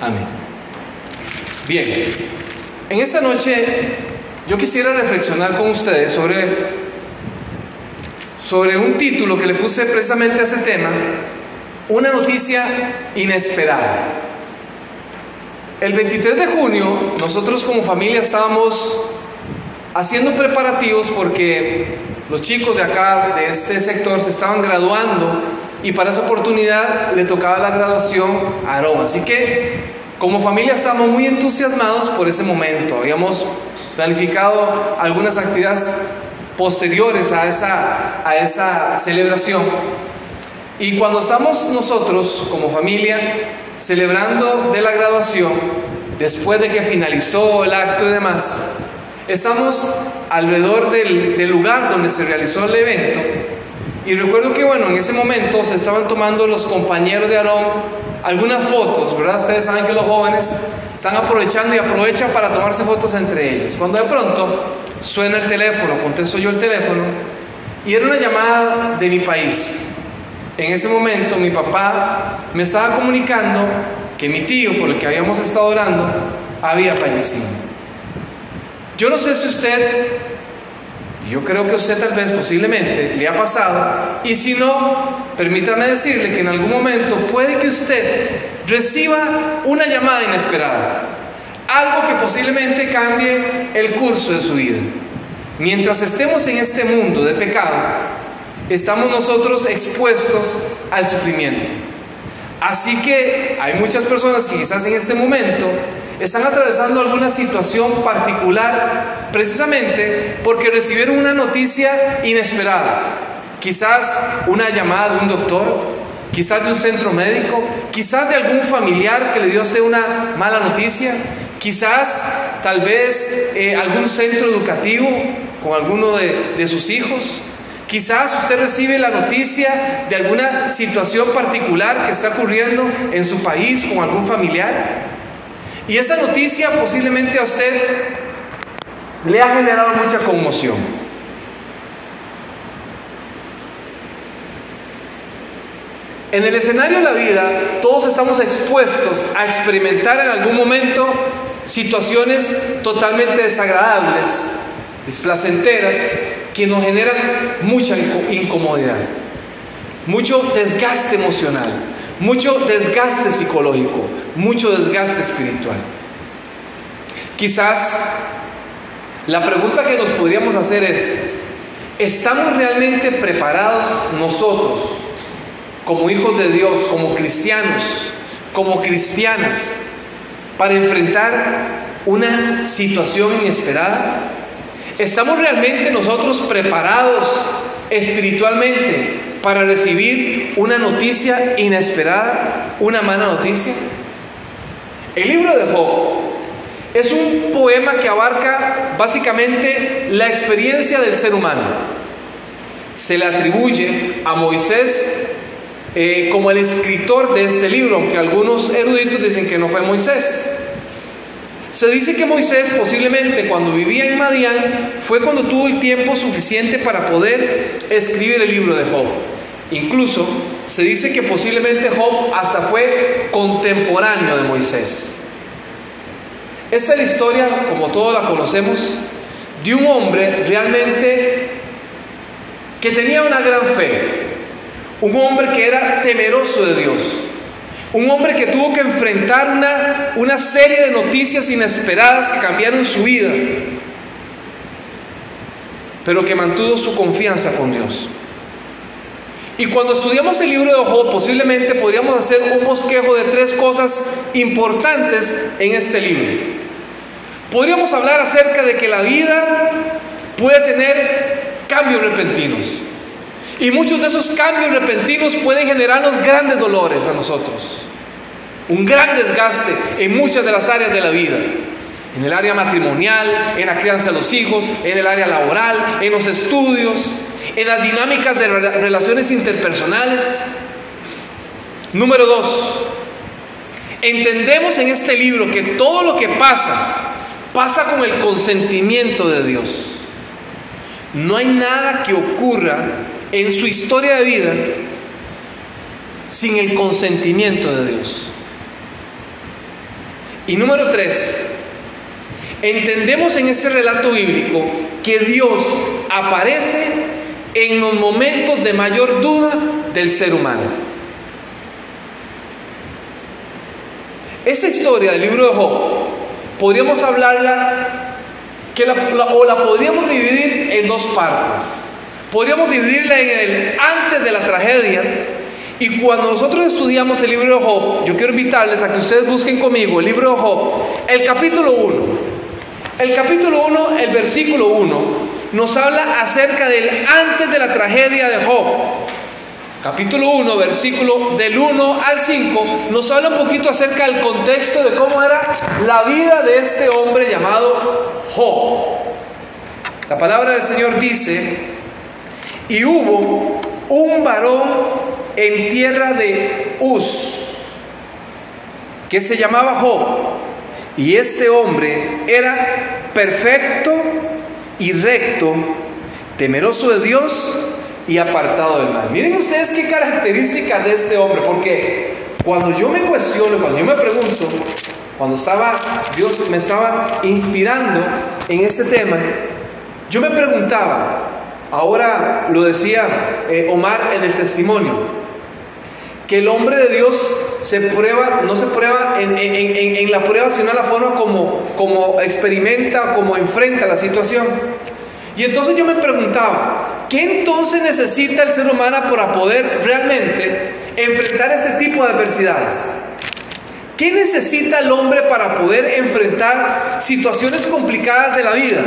Amén. Bien, en esta noche yo quisiera reflexionar con ustedes sobre, sobre un título que le puse precisamente a ese tema, una noticia inesperada. El 23 de junio nosotros como familia estábamos haciendo preparativos porque los chicos de acá, de este sector, se estaban graduando y para esa oportunidad le tocaba la graduación a Aarón. Así que como familia estábamos muy entusiasmados por ese momento. Habíamos planificado algunas actividades posteriores a esa, a esa celebración. Y cuando estamos nosotros como familia celebrando de la graduación, después de que finalizó el acto y demás, estamos alrededor del lugar donde se realizó el evento y recuerdo que, bueno, en ese momento se estaban tomando los compañeros de Aarón algunas fotos, ¿verdad? Ustedes saben que los jóvenes están aprovechando y aprovechan para tomarse fotos entre ellos. Cuando de pronto suena el teléfono, contesto yo el teléfono, y era una llamada de mi país. En ese momento mi papá me estaba comunicando que mi tío, por el que habíamos estado orando, había fallecido. Yo no sé si usted yo creo que usted tal vez posiblemente le ha pasado. Y si no, permítame decirle que en algún momento puede que usted reciba una llamada inesperada. Algo que posiblemente cambie el curso de su vida. Mientras estemos en este mundo de pecado, estamos nosotros expuestos al sufrimiento. Así que hay muchas personas que quizás en este momento están atravesando alguna situación particular precisamente porque recibieron una noticia inesperada. Quizás una llamada de un doctor, quizás de un centro médico, quizás de algún familiar que le dio una mala noticia, quizás tal vez eh, algún centro educativo con alguno de sus hijos. Quizás usted recibe la noticia de alguna situación particular que está ocurriendo en su país con algún familiar. Y esa noticia posiblemente a usted le ha generado mucha conmoción. En el escenario de la vida, todos estamos expuestos a experimentar en algún momento situaciones totalmente desagradables, displacenteras, que nos generan mucha incomodidad, mucho desgaste emocional, mucho desgaste psicológico, mucho desgaste espiritual. Quizás la pregunta que nos podríamos hacer es, ¿estamos realmente preparados nosotros, como hijos de Dios, como cristianos, como cristianas, para enfrentar una situación inesperada? ¿Estamos realmente nosotros preparados espiritualmente para recibir una noticia inesperada, una mala noticia? El libro de Job es un poema que abarca básicamente la experiencia del ser humano. Se le atribuye a Moisés eh, como el escritor de este libro, aunque algunos eruditos dicen que no fue Moisés. Se dice que Moisés posiblemente cuando vivía en Madián fue cuando tuvo el tiempo suficiente para poder escribir el libro de Job. Incluso se dice que posiblemente Job hasta fue contemporáneo de Moisés. Esta es la historia, como todos la conocemos, de un hombre realmente que tenía una gran fe, un hombre que era temeroso de Dios, un hombre que tuvo que enfrentar una, una serie de noticias inesperadas que cambiaron su vida, pero que mantuvo su confianza con Dios. Y cuando estudiamos el libro de Job, posiblemente podríamos hacer un bosquejo de tres cosas importantes en este libro. Podríamos hablar acerca de que la vida puede tener cambios repentinos. Y muchos de esos cambios repentinos pueden generarnos grandes dolores a nosotros. Un gran desgaste en muchas de las áreas de la vida. En el área matrimonial, en la crianza de los hijos, en el área laboral, en los estudios, en las dinámicas de relaciones interpersonales. Número dos, entendemos en este libro que todo lo que pasa, pasa con el consentimiento de Dios. No hay nada que ocurra en su historia de vida sin el consentimiento de Dios. Y número tres, entendemos en este relato bíblico que Dios aparece en los momentos de mayor duda del ser humano. Esta historia del libro de Job, podríamos hablarla que o la podríamos dividir en dos partes. Podríamos dividirla en el antes de la tragedia y cuando nosotros estudiamos el libro de Job, yo quiero invitarles a que ustedes busquen conmigo el libro de Job, el capítulo 1. El capítulo 1, el versículo 1, nos habla acerca del antes de la tragedia de Job. Capítulo 1, versículo del 1 al 5, nos habla un poquito acerca del contexto de cómo era la vida de este hombre llamado Job. La palabra del Señor dice, y hubo un varón en tierra de Uz, que se llamaba Job, y este hombre era perfecto y recto, temeroso de Dios y apartado del mal. Miren ustedes qué características de este hombre, porque cuando yo me cuestiono, cuando yo me pregunto, cuando estaba Dios me estaba inspirando en este tema, yo me preguntaba, ahora lo decía eh, Omar en el testimonio, que el hombre de Dios se prueba, no se prueba en, la prueba, sino en la forma como, como experimenta, como enfrenta la situación. Y entonces yo me preguntaba, ¿qué entonces necesita el ser humano para poder realmente enfrentar ese tipo de adversidades? ¿Qué necesita el hombre para poder enfrentar situaciones complicadas de la vida?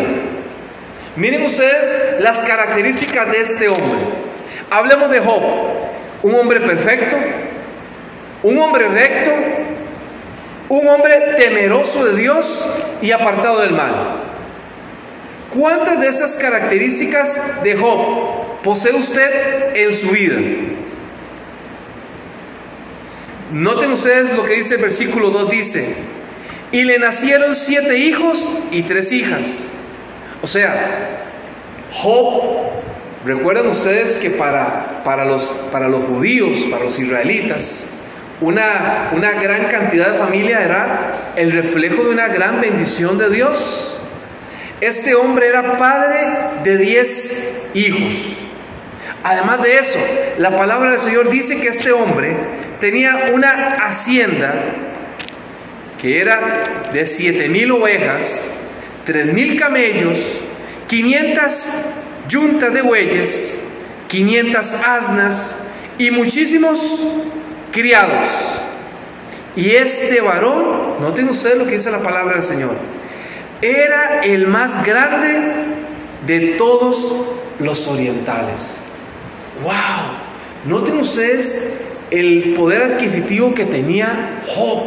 Miren ustedes las características de este hombre. Hablemos de Job un hombre perfecto, un hombre recto, un hombre temeroso de Dios y apartado del mal. ¿Cuántas de esas características de Job posee usted en su vida? Noten ustedes lo que dice el versículo 2, dice, y le nacieron siete hijos y tres hijas. O sea, Job Recuerdan ustedes que para, para, los, para los judíos, para los israelitas, una, una gran cantidad de familia era el reflejo de una gran bendición de Dios. Este hombre era padre de 10 hijos. Además de eso, la palabra del Señor dice que este hombre tenía una hacienda que era de 7 mil ovejas, 3 mil camellos, 500 yunta de bueyes, 500 asnas y muchísimos criados. Y este varón, noten ustedes lo que dice la palabra del Señor, era el más grande de todos los orientales. ¡Wow! Noten ustedes el poder adquisitivo que tenía Job.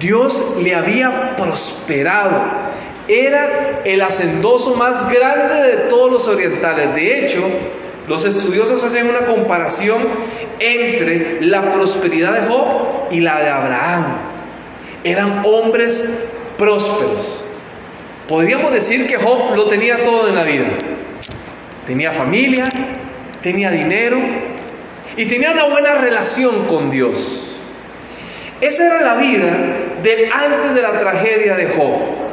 Dios le había prosperado era el hacendoso más grande de todos los orientales. De hecho, los estudiosos hacen una comparación entre la prosperidad de Job y la de Abraham. Eran hombres prósperos. Podríamos decir que Job lo tenía todo en la vida. Tenía familia, tenía dinero y tenía una buena relación con Dios. Esa era la vida de antes de la tragedia de Job.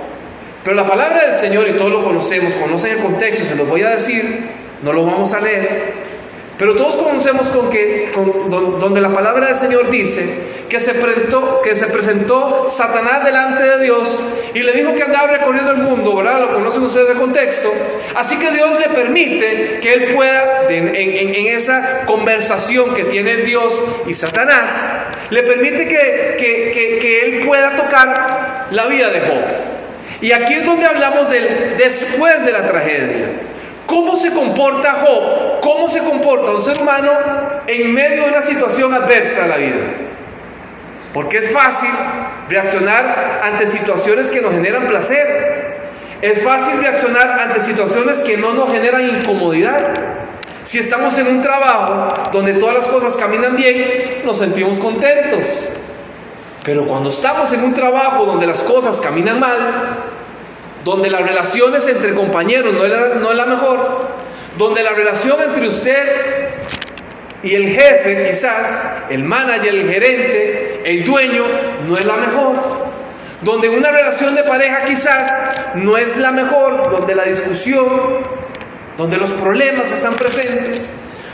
Pero la palabra del Señor, y todos lo conocemos, conocen el contexto, se los voy a decir, no lo vamos a leer, pero todos conocemos con que, donde la palabra del Señor dice que se, presentó, Satanás delante de Dios y le dijo que andaba recorriendo el mundo, ¿verdad? Lo conocen ustedes el contexto. Así que Dios le permite que él pueda, en, en esa conversación que tiene Dios y Satanás, le permite que, que, que él pueda tocar la vida de Job. Y aquí es donde hablamos del después de la tragedia. ¿Cómo se comporta Job? ¿Cómo se comporta un ser humano en medio de una situación adversa a la vida? Porque es fácil reaccionar ante situaciones que nos generan placer. Es fácil reaccionar ante situaciones que no nos generan incomodidad. Si estamos en un trabajo donde todas las cosas caminan bien, nos sentimos contentos. Pero cuando estamos en un trabajo donde las cosas caminan mal, donde las relaciones entre compañeros no es la, no es la mejor, donde la relación entre usted y el jefe, quizás, el manager, el gerente, el dueño no es la mejor, donde una relación de pareja quizás no es la mejor, donde la discusión, donde los problemas están presentes,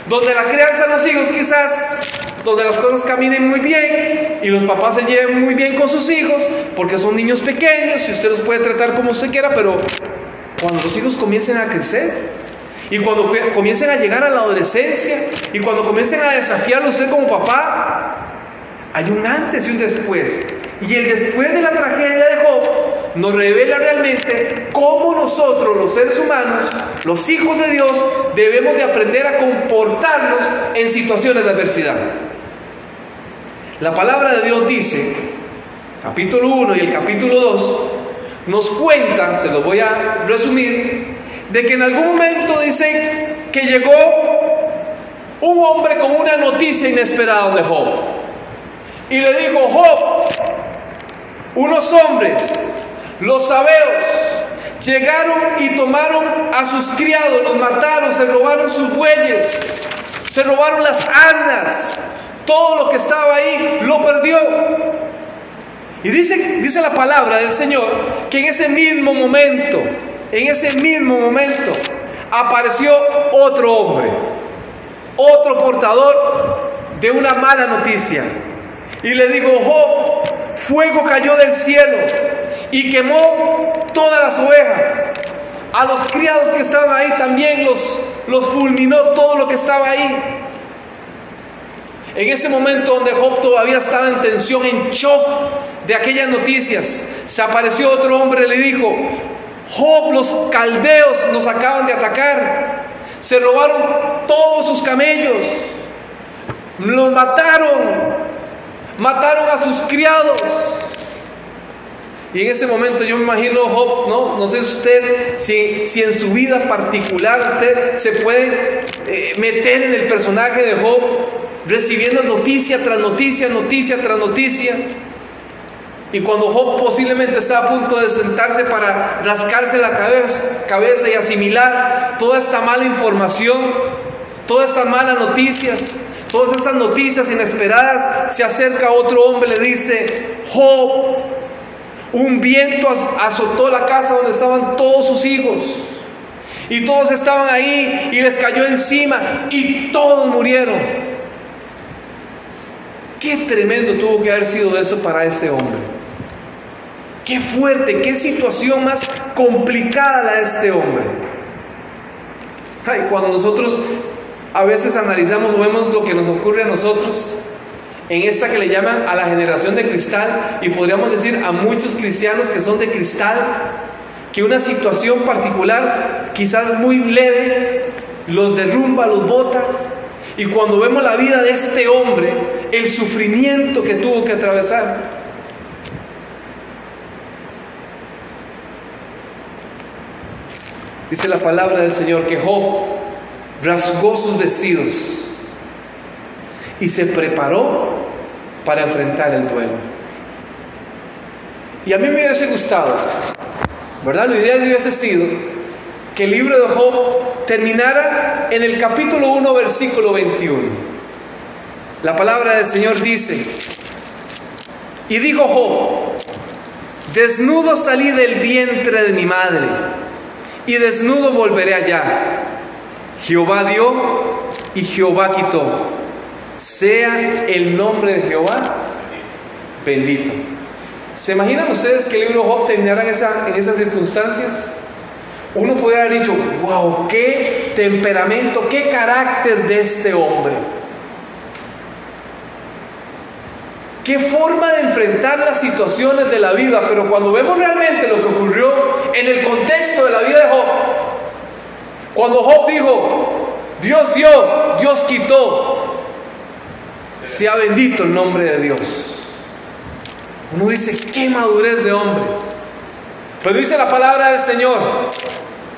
donde la crianza de los hijos quizás, donde las cosas caminen muy bien y los papás se lleven muy bien con sus hijos, porque son niños pequeños y usted los puede tratar como usted quiera, pero cuando los hijos comiencen a crecer y cuando comiencen a llegar a la adolescencia y cuando comiencen a desafiarlo usted como papá, hay un antes y un después. Y el después de la tragedia de Job nos revela realmente cómo nosotros, los seres humanos, los hijos de Dios, debemos de aprender a comportarnos en situaciones de adversidad. La palabra de Dios dice, capítulo 1 y el capítulo 2, nos cuenta, se lo voy a resumir, de que en algún momento dice que llegó un hombre con una noticia inesperada de Job. Y le dijo, Job, unos hombres, los sabeos, llegaron y tomaron a sus criados, los mataron, se robaron sus bueyes, se robaron las asnas, todo lo que estaba ahí lo perdió. Y dice, dice la palabra del Señor que en ese mismo momento, en ese mismo momento, apareció otro hombre, otro portador de una mala noticia. Y le dijo, Job, fuego cayó del cielo y quemó todas las ovejas. A los criados que estaban ahí también los, los fulminó todo lo que estaba ahí. En ese momento donde Job todavía estaba en tensión, en shock de aquellas noticias, se apareció otro hombre y le dijo, Job, los caldeos nos acaban de atacar, se robaron todos sus camellos, los mataron, mataron a sus criados. Y en ese momento yo me imagino Job, no, no sé usted si, si en su vida particular usted se puede eh, meter en el personaje de Job, recibiendo noticia tras noticia, noticia tras noticia. Y cuando Job posiblemente está a punto de sentarse para rascarse la cabeza, y asimilar toda esta mala información, todas estas malas noticias, todas esas noticias inesperadas, se acerca otro hombre y le dice, Job, un viento azotó la casa donde estaban todos sus hijos. Y todos estaban ahí y les cayó encima y todos murieron. Qué tremendo tuvo que haber sido eso para ese hombre. Qué fuerte, qué situación más complicada la de este hombre. Cuando nosotros a veces analizamos o vemos lo que nos ocurre a nosotros, en esta que le llaman a la generación de cristal, y podríamos decir a muchos cristianos que son de cristal, que una situación particular, quizás muy leve, los derrumba, los bota, y cuando vemos la vida de este hombre, el sufrimiento que tuvo que atravesar, Dice la palabra del Señor que Job rasgó sus vestidos y se preparó para enfrentar el duelo. Y a mí me hubiese gustado, ¿verdad? Lo ideal hubiese sido que el libro de Job terminara en el capítulo 1, versículo 21. La palabra del Señor dice, y dijo Job, desnudo salí del vientre de mi madre y desnudo volveré allá. Jehová dio y Jehová quitó. Sea el nombre de Jehová bendito. ¿Se imaginan ustedes que el libro de Job terminara en, en esas circunstancias? Uno puede haber dicho, wow, qué temperamento, qué carácter de este hombre. Qué forma de enfrentar las situaciones de la vida, pero cuando vemos realmente lo que ocurrió en el contexto de la vida de Job, cuando Job dijo, Dios dio, Dios quitó, sea bendito el nombre de Dios. Uno dice, qué madurez de hombre. Pero dice la palabra del Señor,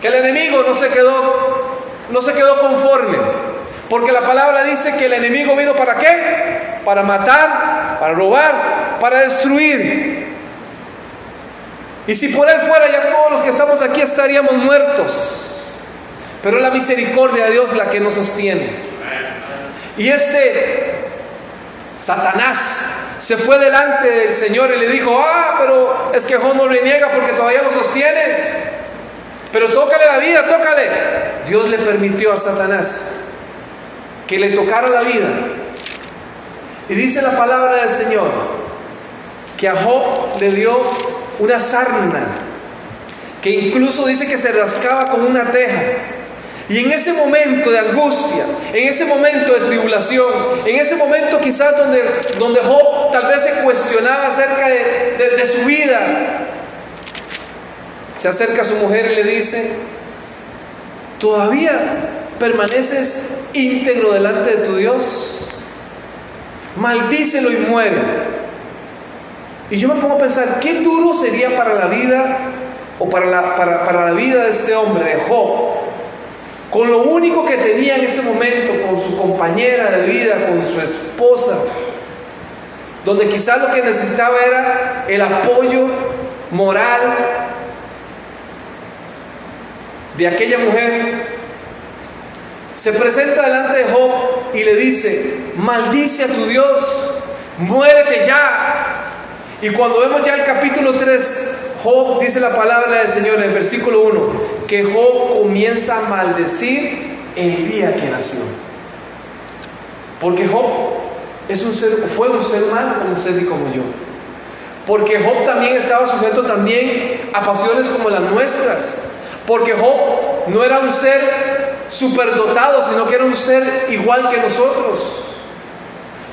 que el enemigo no se quedó, no se quedó conforme. Porque la palabra dice que el enemigo vino para qué? Para matar, para robar, para destruir. Y si por él fuera ya todos los que estamos aquí estaríamos muertos. Pero es la misericordia de Dios la que nos sostiene. Y este Satanás se fue delante del Señor y le dijo, ah, pero es que Job no reniega porque todavía lo sostienes. Pero tócale la vida, tócale. Dios le permitió a Satanás que le tocara la vida. Y dice la palabra del Señor que a Job le dio una sarna, que incluso dice que se rascaba con una teja. Y en ese momento de angustia, en ese momento de tribulación, en ese momento quizás donde, donde Job tal vez se cuestionaba acerca de, su vida, se acerca a su mujer y le dice, ¿todavía permaneces íntegro delante de tu Dios? Maldícelo y muere. Y yo me pongo a pensar, ¿qué duro sería para la vida o para la, para, para la vida de este hombre, de Job, con lo único que tenía en ese momento, con su compañera de vida, con su esposa, donde quizás lo que necesitaba era el apoyo moral de aquella mujer, se presenta delante de Job y le dice, maldice a tu Dios, muérete ya. Y cuando vemos ya el capítulo 3, Job dice la palabra del Señor en el versículo 1, que Job comienza a maldecir el día que nació. Porque Job es un ser, fue un ser humano como usted y como yo. Porque Job también estaba sujeto también a pasiones como las nuestras. Porque Job no era un ser superdotado, sino que era un ser igual que nosotros.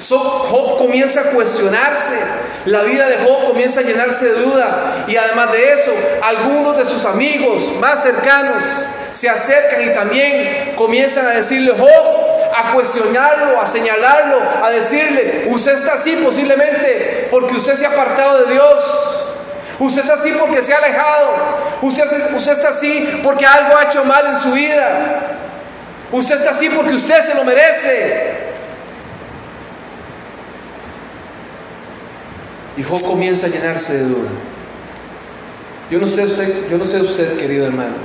Job comienza a cuestionarse, la vida de Job comienza a llenarse de duda y además de eso, algunos de sus amigos más cercanos se acercan y también comienzan a decirle, Job, a cuestionarlo, a señalarlo, a decirle, usted está así posiblemente porque usted se ha apartado de Dios. Usted está así porque se ha alejado. Usted, usted está así porque algo ha hecho mal en su vida. Usted está así porque usted se lo merece. Y Job comienza a llenarse de duda. Yo no sé usted, yo no sé usted, querido hermano,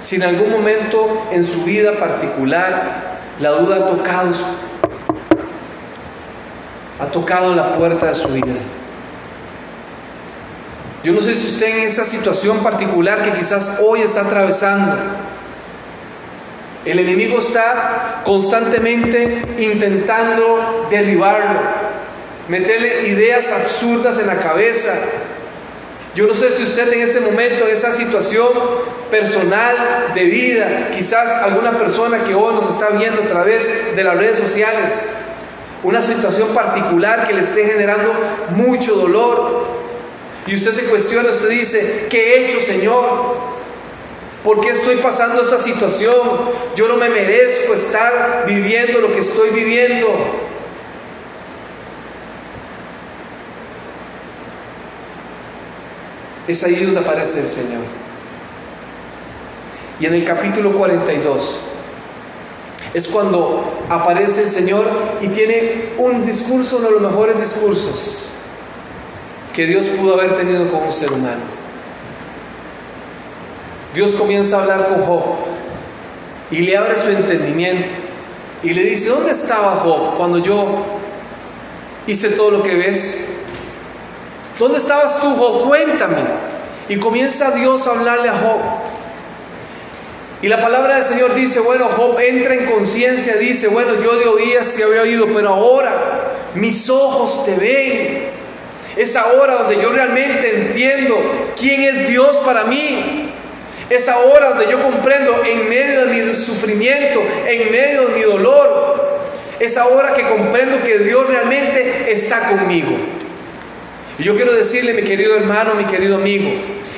si en algún momento en su vida particular la duda ha tocado ha tocado la puerta de su vida. Yo no sé si usted en esa situación particular que quizás hoy está atravesando, el enemigo está constantemente intentando derribarlo, meterle ideas absurdas en la cabeza. Yo no sé si usted en ese momento, en esa situación personal de vida, quizás alguna persona que hoy nos está viendo a través de las redes sociales, una situación particular que le esté generando mucho dolor. Y usted se cuestiona, usted dice, ¿qué he hecho, Señor? ¿Por qué estoy pasando esta situación? Yo no me merezco estar viviendo lo que estoy viviendo. Es ahí donde aparece el Señor. Y en el capítulo 42 es cuando aparece el Señor y tiene un discurso, uno de los mejores discursos que Dios pudo haber tenido con un ser humano. Dios comienza a hablar con Job y le abre su entendimiento y le dice, ¿dónde estaba Job cuando yo hice todo lo que ves? ¿Dónde estabas tú, Job? Cuéntame. Y comienza Dios a hablarle a Job. Y la palabra del Señor dice, bueno, Job entra en conciencia, dice, bueno, yo de oías te había oído, pero ahora mis ojos te ven. Es ahora donde yo realmente entiendo quién es Dios para mí. Es ahora donde yo comprendo en medio de mi sufrimiento, en medio de mi dolor. Es ahora que comprendo que Dios realmente está conmigo. Y yo quiero decirle, mi querido hermano, mi querido amigo,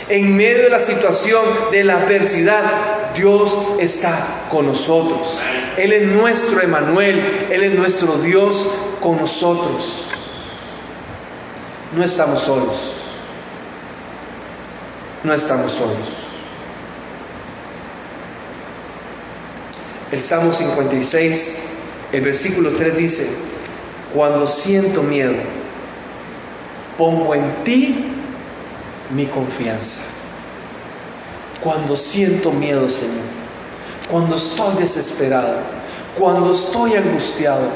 en medio de la situación de la adversidad, Dios está con nosotros. Él es nuestro Emanuel, Él es nuestro Dios con nosotros. No estamos solos. No estamos solos. El Salmo 56, el versículo 3 dice, cuando siento miedo, pongo en ti mi confianza. Cuando siento miedo, Señor, cuando estoy desesperado, cuando estoy angustiado,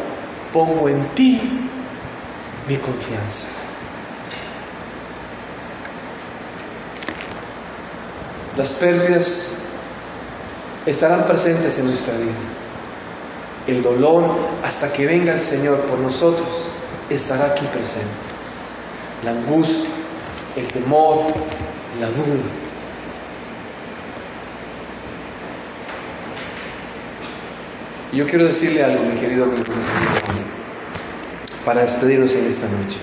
pongo en ti mi confianza. Las pérdidas estarán presentes en nuestra vida. El dolor, hasta que venga el Señor por nosotros, estará aquí presente. La angustia, el temor, la duda. Yo quiero decirle algo, mi querido amigo, para despedirnos en esta noche.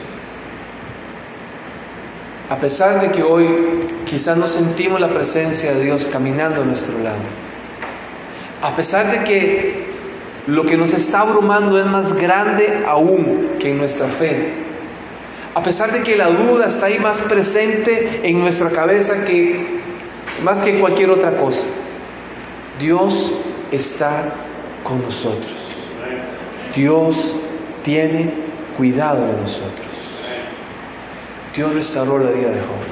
A pesar de que hoy quizás no sentimos la presencia de Dios caminando a nuestro lado, a pesar de que lo que nos está abrumando es más grande aún que en nuestra fe, a pesar de que la duda está ahí más presente en nuestra cabeza que más que cualquier otra cosa, Dios está con nosotros. Dios tiene cuidado de nosotros. Dios restauró la vida de Job.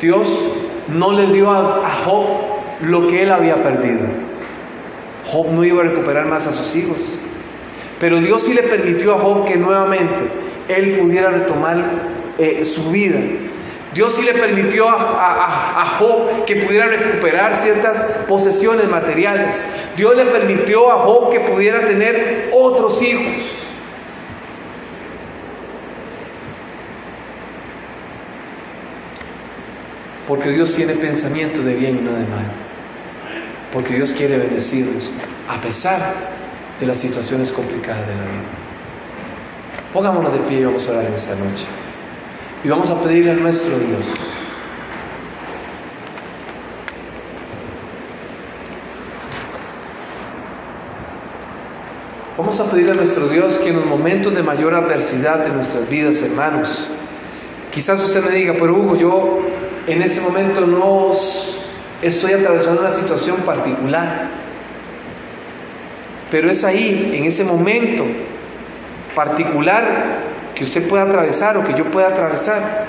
Dios no le dio a Job lo que él había perdido. Job no iba a recuperar más a sus hijos. Pero Dios sí le permitió a Job que nuevamente él pudiera retomar eh, su vida. Dios sí le permitió a, a, Job que pudiera recuperar ciertas posesiones materiales. Dios le permitió a Job que pudiera tener otros hijos. Porque Dios tiene pensamiento de bien y no de mal. Porque Dios quiere bendecirnos a pesar de las situaciones complicadas de la vida. Pongámonos de pie y vamos a orar en esta noche. Y vamos a pedirle a nuestro Dios. Vamos a pedirle a nuestro Dios que en los momentos de mayor adversidad de nuestras vidas, hermanos, quizás usted me diga, pero Hugo, yo en ese momento no estoy atravesando una situación particular. Pero es ahí, en ese momento particular que usted pueda atravesar o que yo pueda atravesar,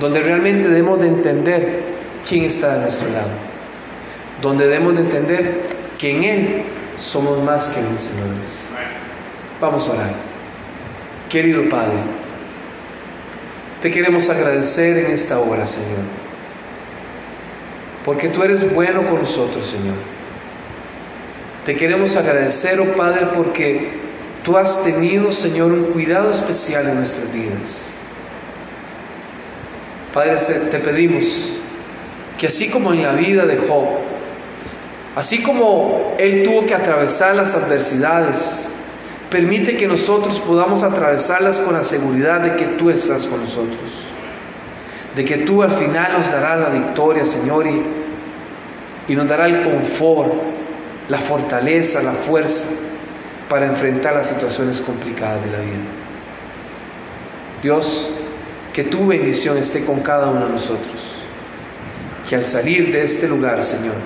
donde realmente debemos de entender quién está de nuestro lado, donde debemos de entender que en Él somos más que vencedores. Vamos a orar. Querido Padre, te queremos agradecer en esta hora, Señor, porque tú eres bueno con nosotros, Señor. Te queremos agradecer, oh Padre, porque tú has tenido, Señor, un cuidado especial en nuestras vidas. Padre, te pedimos que así como en la vida de Job, así como él tuvo que atravesar las adversidades, permite que nosotros podamos atravesarlas con la seguridad de que tú estás con nosotros, de que tú al final nos darás la victoria, Señor, y, y nos dará el confort, la fortaleza, la fuerza para enfrentar las situaciones complicadas de la vida. Dios, que tu bendición esté con cada uno de nosotros. Que al salir de este lugar, Señor,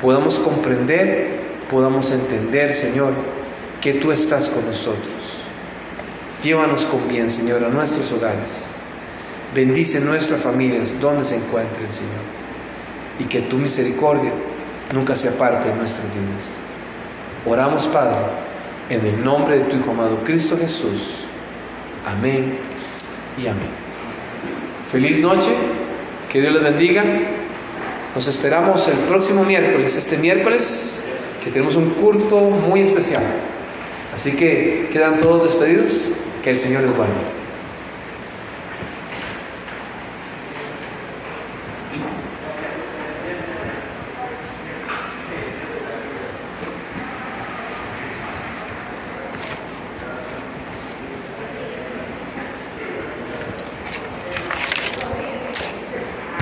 podamos comprender, podamos entender, Señor, que tú estás con nosotros. Llévanos con bien, Señor, a nuestros hogares. Bendice nuestras familias donde se encuentren, Señor. Y que tu misericordia nunca se aparte de nuestras vidas. Oramos, Padre en el nombre de tu Hijo amado Cristo Jesús. Amén y amén. Feliz noche, que Dios les bendiga. Nos esperamos el próximo miércoles, este miércoles, que tenemos un culto muy especial. Así que quedan todos despedidos. Que el Señor les guarde.